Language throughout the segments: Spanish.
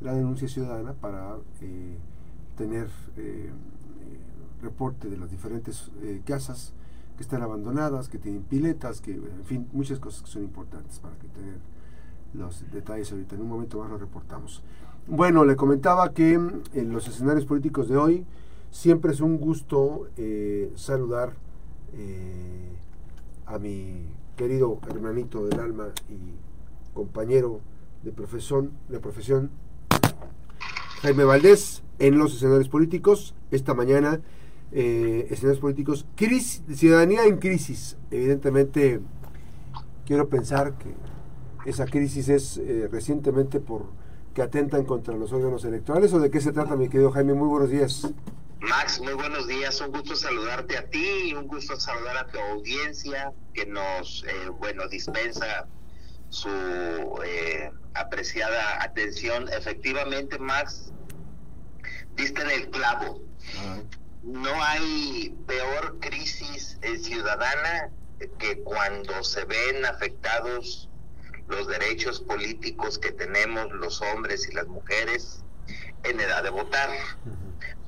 la denuncia ciudadana para eh, tener eh, reporte de las diferentes eh, casas que están abandonadas, que tienen piletas, que en fin, muchas cosas que son importantes para que tener los detalles ahorita. En un momento más lo reportamos. Bueno, le comentaba que en los escenarios políticos de hoy siempre es un gusto saludar a mi querido hermanito del alma y compañero de profesión, de profesión Jaime Valdés en los escenarios políticos. Esta mañana, eh, escenarios políticos, crisis, ciudadanía en crisis. Evidentemente, quiero pensar que esa crisis es eh, recientemente por que atentan contra los órganos electorales o de qué se trata, mi querido Jaime. Muy buenos días. Max, muy buenos días. Un gusto saludarte a ti un gusto saludar a tu audiencia que nos, eh, bueno, dispensa su eh, apreciada atención. Efectivamente, Max, diste en el clavo. No hay peor crisis eh, ciudadana que cuando se ven afectados los derechos políticos que tenemos los hombres y las mujeres en edad de votar.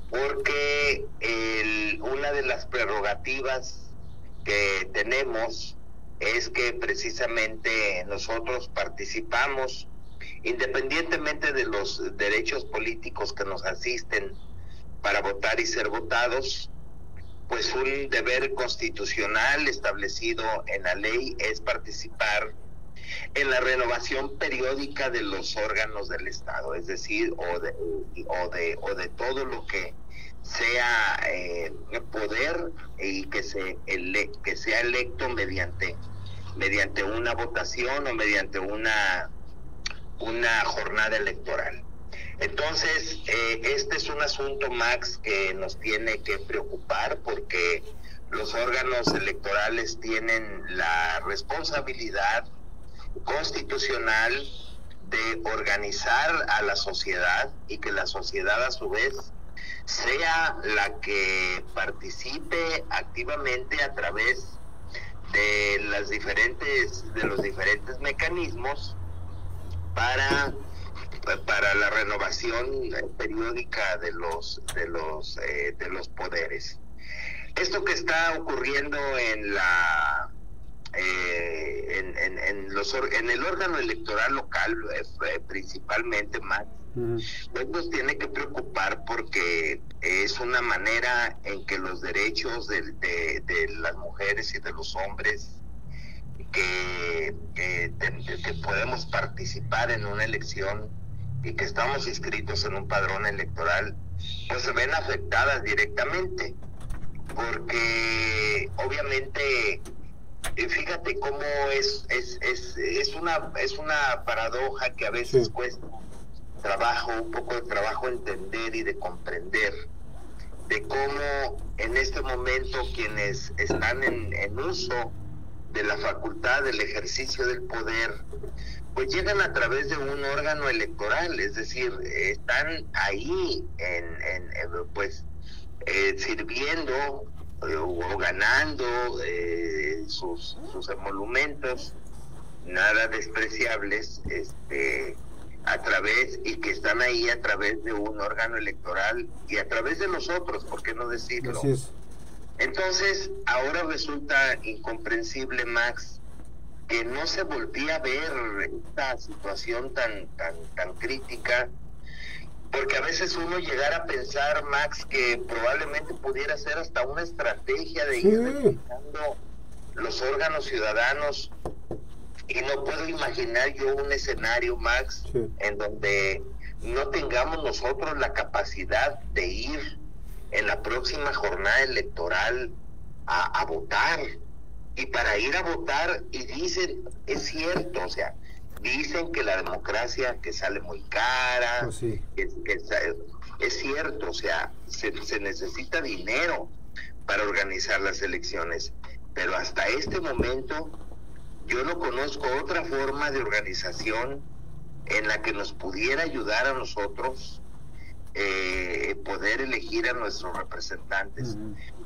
Porque una de las prerrogativas que tenemos es que precisamente nosotros participamos, independientemente de los derechos políticos que nos asisten para votar y ser votados, pues un deber constitucional establecido en la ley es participar en la renovación periódica de los órganos del Estado, es decir, o de, o de, o de todo lo que sea eh, poder y que, se que sea electo mediante, mediante una votación o mediante una, una jornada electoral. Entonces, eh, este es un asunto, Max, que nos tiene que preocupar porque los órganos electorales tienen la responsabilidad constitucional de organizar a la sociedad y que la sociedad a su vez sea la que participe activamente a través de las diferentes de los diferentes mecanismos para para la renovación periódica de los de los eh, de los poderes. Esto que está ocurriendo en la eh, en, en, los, en el órgano electoral local eh, principalmente más pues nos tiene que preocupar porque es una manera en que los derechos de, de, las mujeres y de los hombres que, que, podemos participar en una elección y que estamos inscritos en un padrón electoral, pues se ven afectadas directamente. Porque obviamente, fíjate cómo es, es, es, es, una, es una paradoja que a veces cuesta trabajo, un poco de trabajo entender y de comprender de cómo en este momento quienes están en, en uso de la facultad del ejercicio del poder, pues llegan a través de un órgano electoral, es decir, están ahí en, en, pues eh, sirviendo eh, o ganando eh, sus, sus emolumentos nada despreciables, este a través y que están ahí a través de un órgano electoral y a través de nosotros, ¿por qué no decirlo? Entonces, ahora resulta incomprensible, Max, que no se volvía a ver esta situación tan, tan, tan crítica, porque a veces uno llegara a pensar, Max, que probablemente pudiera ser hasta una estrategia de ir los órganos ciudadanos. Y no puedo imaginar yo un escenario, Max, en donde no tengamos nosotros la capacidad de ir en la próxima jornada electoral a, votar. Y para ir a votar, y dicen, es cierto, o sea, dicen que la democracia que sale muy cara, oh, es cierto, o sea, se, se necesita dinero para organizar las elecciones, pero hasta este momento yo no conozco otra forma de organización en la que nos pudiera ayudar a nosotros eh, poder elegir a nuestros representantes.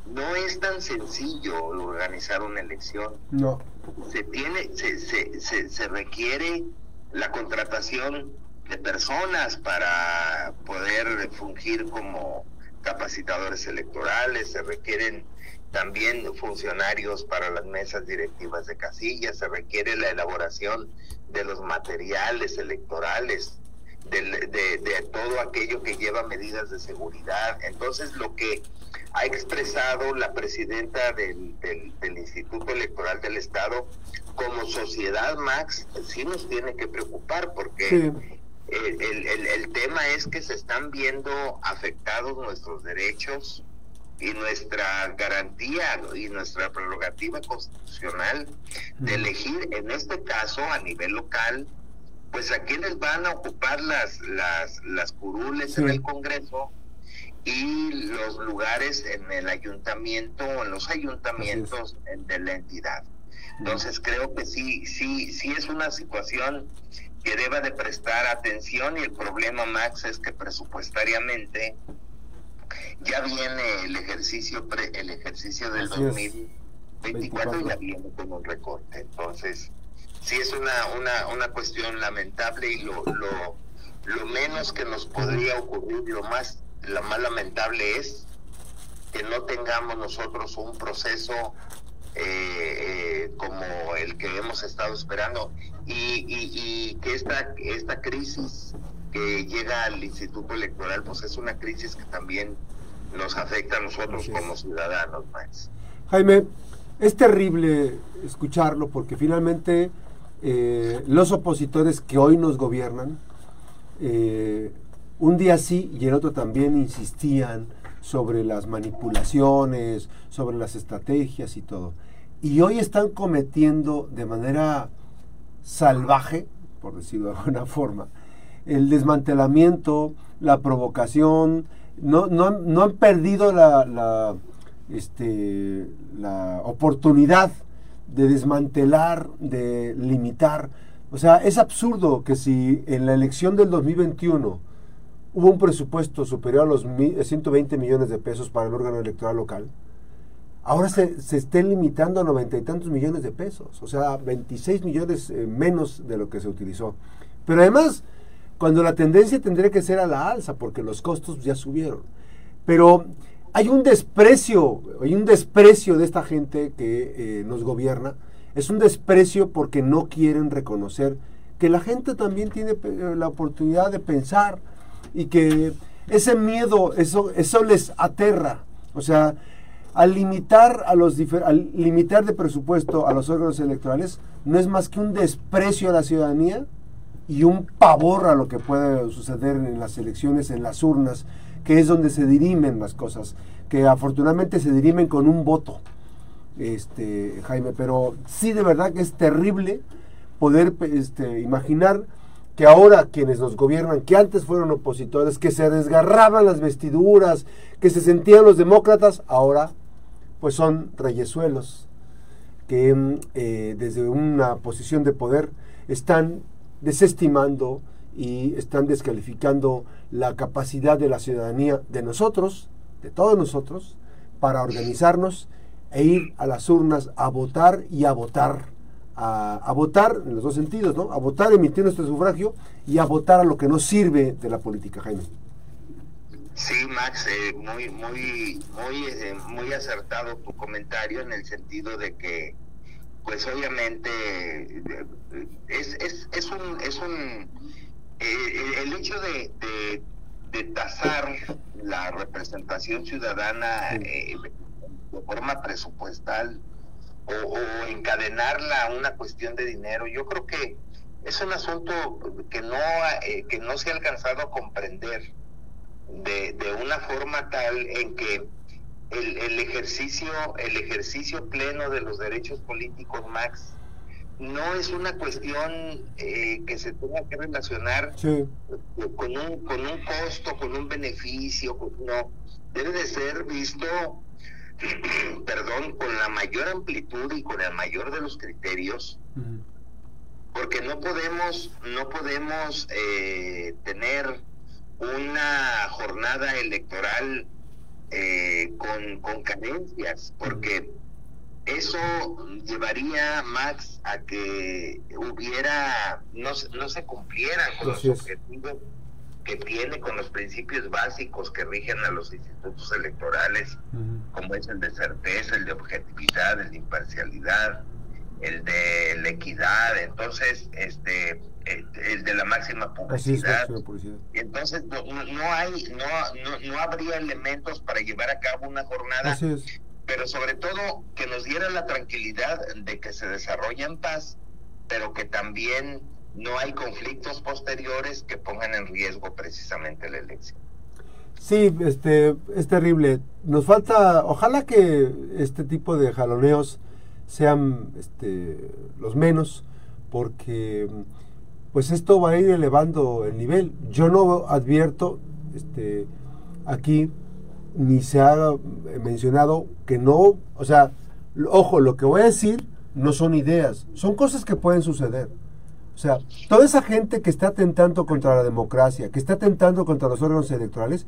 No es tan sencillo organizar una elección. No. Se tiene, se, se, se, requiere la contratación de personas para poder fungir como capacitadores electorales, se requieren también funcionarios para las mesas directivas de casillas, se requiere la elaboración de los materiales electorales, de, todo aquello que lleva medidas de seguridad. Entonces, lo que ha expresado la presidenta del, Instituto Electoral del Estado, como sociedad, Max, sí nos tiene que preocupar porque el, el tema es que se están viendo afectados nuestros derechos, y nuestra garantía y nuestra prerrogativa constitucional de elegir, en este caso a nivel local, pues a quienes van a ocupar las, las, las curules en el Congreso y los lugares en el ayuntamiento o en los ayuntamientos de la entidad. Entonces creo que sí, sí, sí es una situación que deba de prestar atención y el problema, Max, es que presupuestariamente ya viene el ejercicio pre, el ejercicio del 2024 y ya viene con un recorte. Entonces, sí es una, una, una cuestión lamentable y lo, lo, lo menos que nos podría ocurrir, lo más, lo más lamentable es que no tengamos nosotros un proceso eh, eh, como el que hemos estado esperando y, y, y que esta, esta crisis que llega al Instituto Electoral, pues es una crisis que también nos afecta a nosotros como ciudadanos, Max. Jaime, es terrible escucharlo porque finalmente eh, los opositores que hoy nos gobiernan, eh, un día sí y el otro también insistían sobre las manipulaciones, sobre las estrategias y todo. Y hoy están cometiendo de manera salvaje, por decirlo de alguna forma, el desmantelamiento, la provocación, no, no, no han perdido la, este, la oportunidad de desmantelar, de limitar. O sea, es absurdo que si en la elección del 2021 hubo un presupuesto superior a los 120 millones de pesos para el órgano electoral local, ahora se, se limitando a noventa y tantos millones de pesos, o sea, 26 millones eh, menos de lo que se utilizó. Pero además, cuando la tendencia tendría que ser a la alza, porque los costos ya subieron. Pero hay un desprecio, hay un desprecio de esta gente que eh, nos gobierna, es un desprecio porque no quieren reconocer que la gente también tiene eh, la oportunidad de pensar y que ese miedo, eso, eso les aterra. O sea, al limitar, a los al limitar de presupuesto a los órganos electorales, no es más que un desprecio a la ciudadanía y un pavor a lo que puede suceder en las elecciones, en las urnas, que es donde se dirimen las cosas, que afortunadamente se dirimen con un voto, este, Jaime, pero sí de verdad que es terrible poder este, imaginar que ahora quienes nos gobiernan, que antes fueron opositores, que se desgarraban las vestiduras, que se sentían los demócratas, ahora pues son reyesuelos, que eh, desde una posición de poder están desestimando y están descalificando la capacidad de la ciudadanía, de nosotros, de todos nosotros, para organizarnos e ir a las urnas a votar y a votar. A, votar en los dos sentidos, ¿no? A votar, emitir nuestro sufragio y a votar a lo que nos sirve de la política, Jaime. Sí, Max, eh, muy, muy, muy, eh, muy acertado tu comentario en el sentido de que pues obviamente es, es, es un, es un eh, el hecho de, de, tasar la representación ciudadana eh, de forma presupuestal o, encadenarla a una cuestión de dinero, yo creo que es un asunto que no, eh, que no se ha alcanzado a comprender de, de una forma tal en que el, ejercicio, el ejercicio pleno de los derechos políticos, Max, no es una cuestión eh, que se tenga que relacionar con, un, con un costo, con un beneficio, no, debe de ser visto, perdón, con la mayor amplitud y con el mayor de los criterios, porque no podemos, no podemos eh, tener una jornada electoral eh, con, con carencias, porque eso llevaría, Max, a que hubiera, no, no se cumplieran con los objetivos que tiene con los principios básicos que rigen a los institutos electorales, como es el de certeza, el de objetividad, el de imparcialidad, el de la equidad, entonces, este, el, de la máxima publicidad. Entonces, no, no hay, no, no, habría elementos para llevar a cabo una jornada, pero sobre todo que nos diera la tranquilidad de que se desarrolla en paz, pero que también no hay conflictos posteriores que pongan en riesgo precisamente la elección. Sí, este, es terrible. Nos falta, ojalá que este tipo de jaloneos sean este, los menos, porque pues esto va a ir elevando el nivel. Yo no advierto este, aquí, ni se ha mencionado que no, o sea, ojo, lo que voy a decir no son ideas, son cosas que pueden suceder. O sea, toda esa gente que está atentando contra la democracia, que está atentando contra los órganos electorales,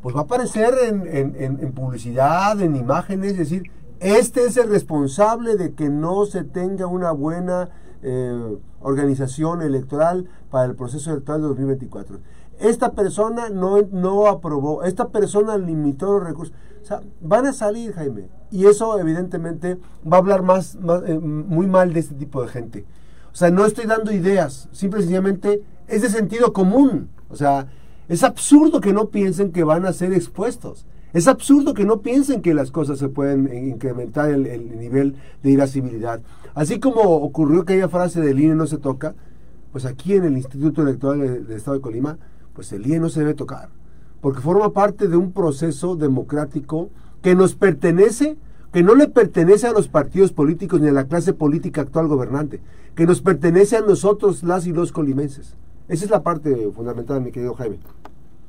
pues va a aparecer en, publicidad, en imágenes, es decir, este es el responsable de que no se tenga una buena eh, organización electoral para el proceso electoral de 2024. Esta persona no, no aprobó, esta persona limitó los recursos. O sea, van a salir, Jaime. Y eso evidentemente va a hablar más, eh, muy mal de este tipo de gente. O sea, no estoy dando ideas, simple y sencillamente es de sentido común. O sea, es absurdo que no piensen que van a ser expuestos. Es absurdo que no piensen que las cosas se pueden incrementar el, nivel de irascibilidad. Así como ocurrió aquella frase del INE no se toca, pues aquí en el Instituto Electoral del Estado de Colima, pues el INE no se debe tocar, porque forma parte de un proceso democrático que nos pertenece que no le pertenece a los partidos políticos ni a la clase política actual gobernante, que nos pertenece a nosotros, las y los colimenses. Esa es la parte fundamental, mi querido Jaime.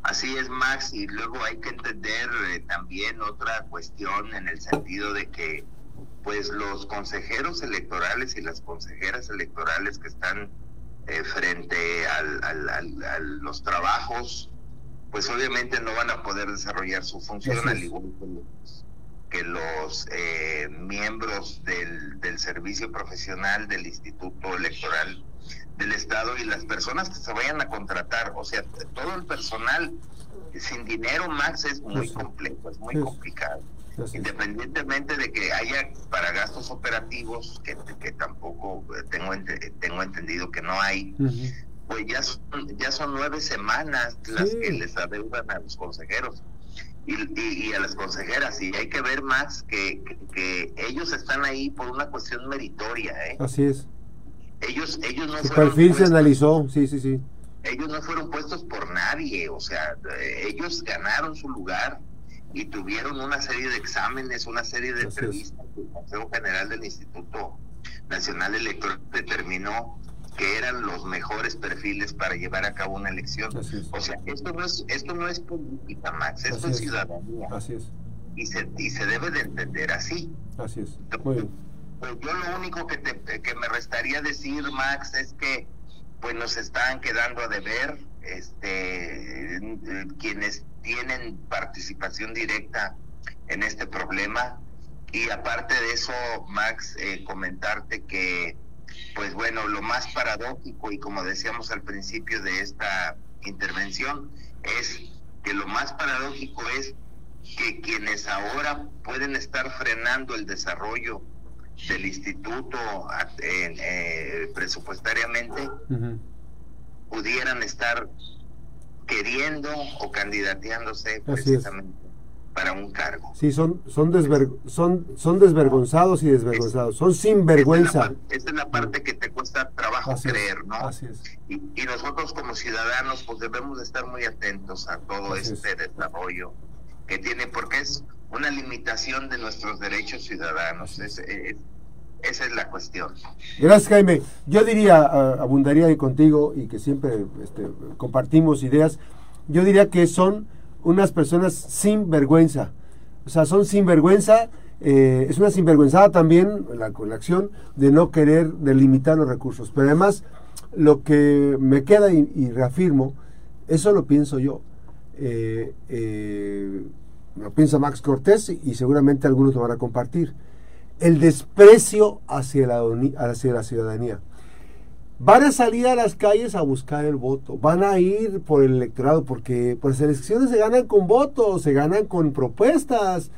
Así es, Max, y luego hay que entender eh, también otra cuestión en el sentido de que pues los consejeros electorales y las consejeras electorales que están eh, frente a los trabajos, pues obviamente no van a poder desarrollar su función al igual que los que los eh, miembros del, del servicio profesional del Instituto Electoral del Estado y las personas que se vayan a contratar, o sea, todo el personal sin dinero, Max, es muy complejo, es muy complicado. Independientemente de que haya para gastos operativos, que, que tampoco eh, tengo, tengo entendido que no hay, pues ya son, ya son nueve semanas las que les adeudan a los consejeros y, a las consejeras. Y hay que ver más que, que, ellos están ahí por una cuestión meritoria. ¿eh? Así es. Ellos, ellos no Su perfil se analizó, sí, sí, sí. Ellos no fueron puestos por nadie, o sea, eh, ellos ganaron su lugar y tuvieron una serie de exámenes, una serie de entrevistas. El Consejo General del Instituto Nacional Electoral determinó que eran los mejores perfiles para llevar a cabo una elección. O sea, esto no es esto no es política, Max, esto es, ciudadanía. Así es. Y se, y se debe de entender así. Así es. Muy bien. Pues yo lo único que, que me restaría decir, Max, es que pues nos están quedando a deber este quienes tienen participación directa en este problema. Y aparte de eso Max eh, comentarte que pues bueno, lo más paradójico y como decíamos al principio de esta intervención es que lo más paradójico es que quienes ahora pueden estar frenando el desarrollo del instituto eh, presupuestariamente pudieran estar queriendo o candidateándose precisamente para un cargo. Sí, son, son, son, son desvergonzados y desvergonzados, son sinvergüenza. Esta es la parte que te cuesta trabajo creer, ¿no? Así es. Y, nosotros como ciudadanos pues debemos de estar muy atentos a todo este desarrollo que tiene, porque es una limitación de nuestros derechos ciudadanos. Esa es la cuestión. Gracias, Jaime. Yo diría, abundaría contigo y que siempre este, compartimos ideas, yo diría que son unas personas sin vergüenza. O sea, son sin vergüenza. Eh, es una sinvergüenzada también la, la acción de no querer delimitar los recursos. Pero además, lo que me queda y, reafirmo, eso lo pienso yo. Eh, eh, lo piensa Max Cortés y seguramente algunos lo van a compartir. El desprecio hacia la, hacia la ciudadanía. Van a salir a las calles a buscar el voto, van a ir por el electorado, porque las elecciones se ganan con votos, se ganan con propuestas,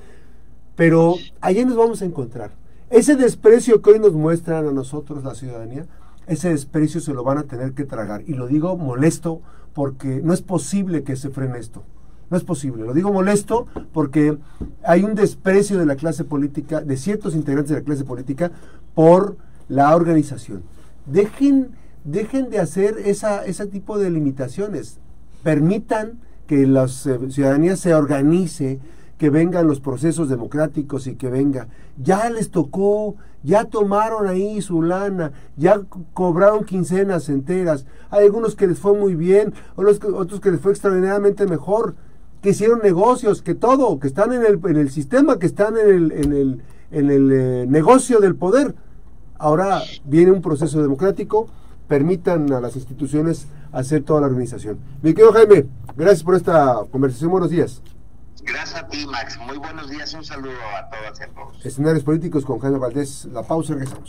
pero allí nos vamos a encontrar. Ese desprecio que hoy nos muestran a nosotros la ciudadanía, ese desprecio se lo van a tener que tragar. Y lo digo molesto porque no es posible que se frene esto. No es posible. Lo digo molesto porque hay un desprecio de la clase política, de ciertos integrantes de la clase política, por la organización. Dejen, dejen de hacer esa, ese tipo de limitaciones. Permitan que la eh, ciudadanía se organice, que vengan los procesos democráticos y que venga. Ya les tocó, ya tomaron ahí su lana, ya cobraron quincenas enteras. Hay algunos que les fue muy bien, otros que les fue extraordinariamente mejor, que hicieron negocios, que todo, que están en el, en el sistema, que están en el, en el, en el eh, negocio del poder. Ahora viene un proceso democrático, permitan a las instituciones hacer toda la organización. Mi querido Jaime, gracias por esta conversación. Buenos días. Gracias a ti, Max. Muy buenos días. Un saludo a todas y a todos. Escenarios políticos con Jaime Valdés. La pausa, regresamos.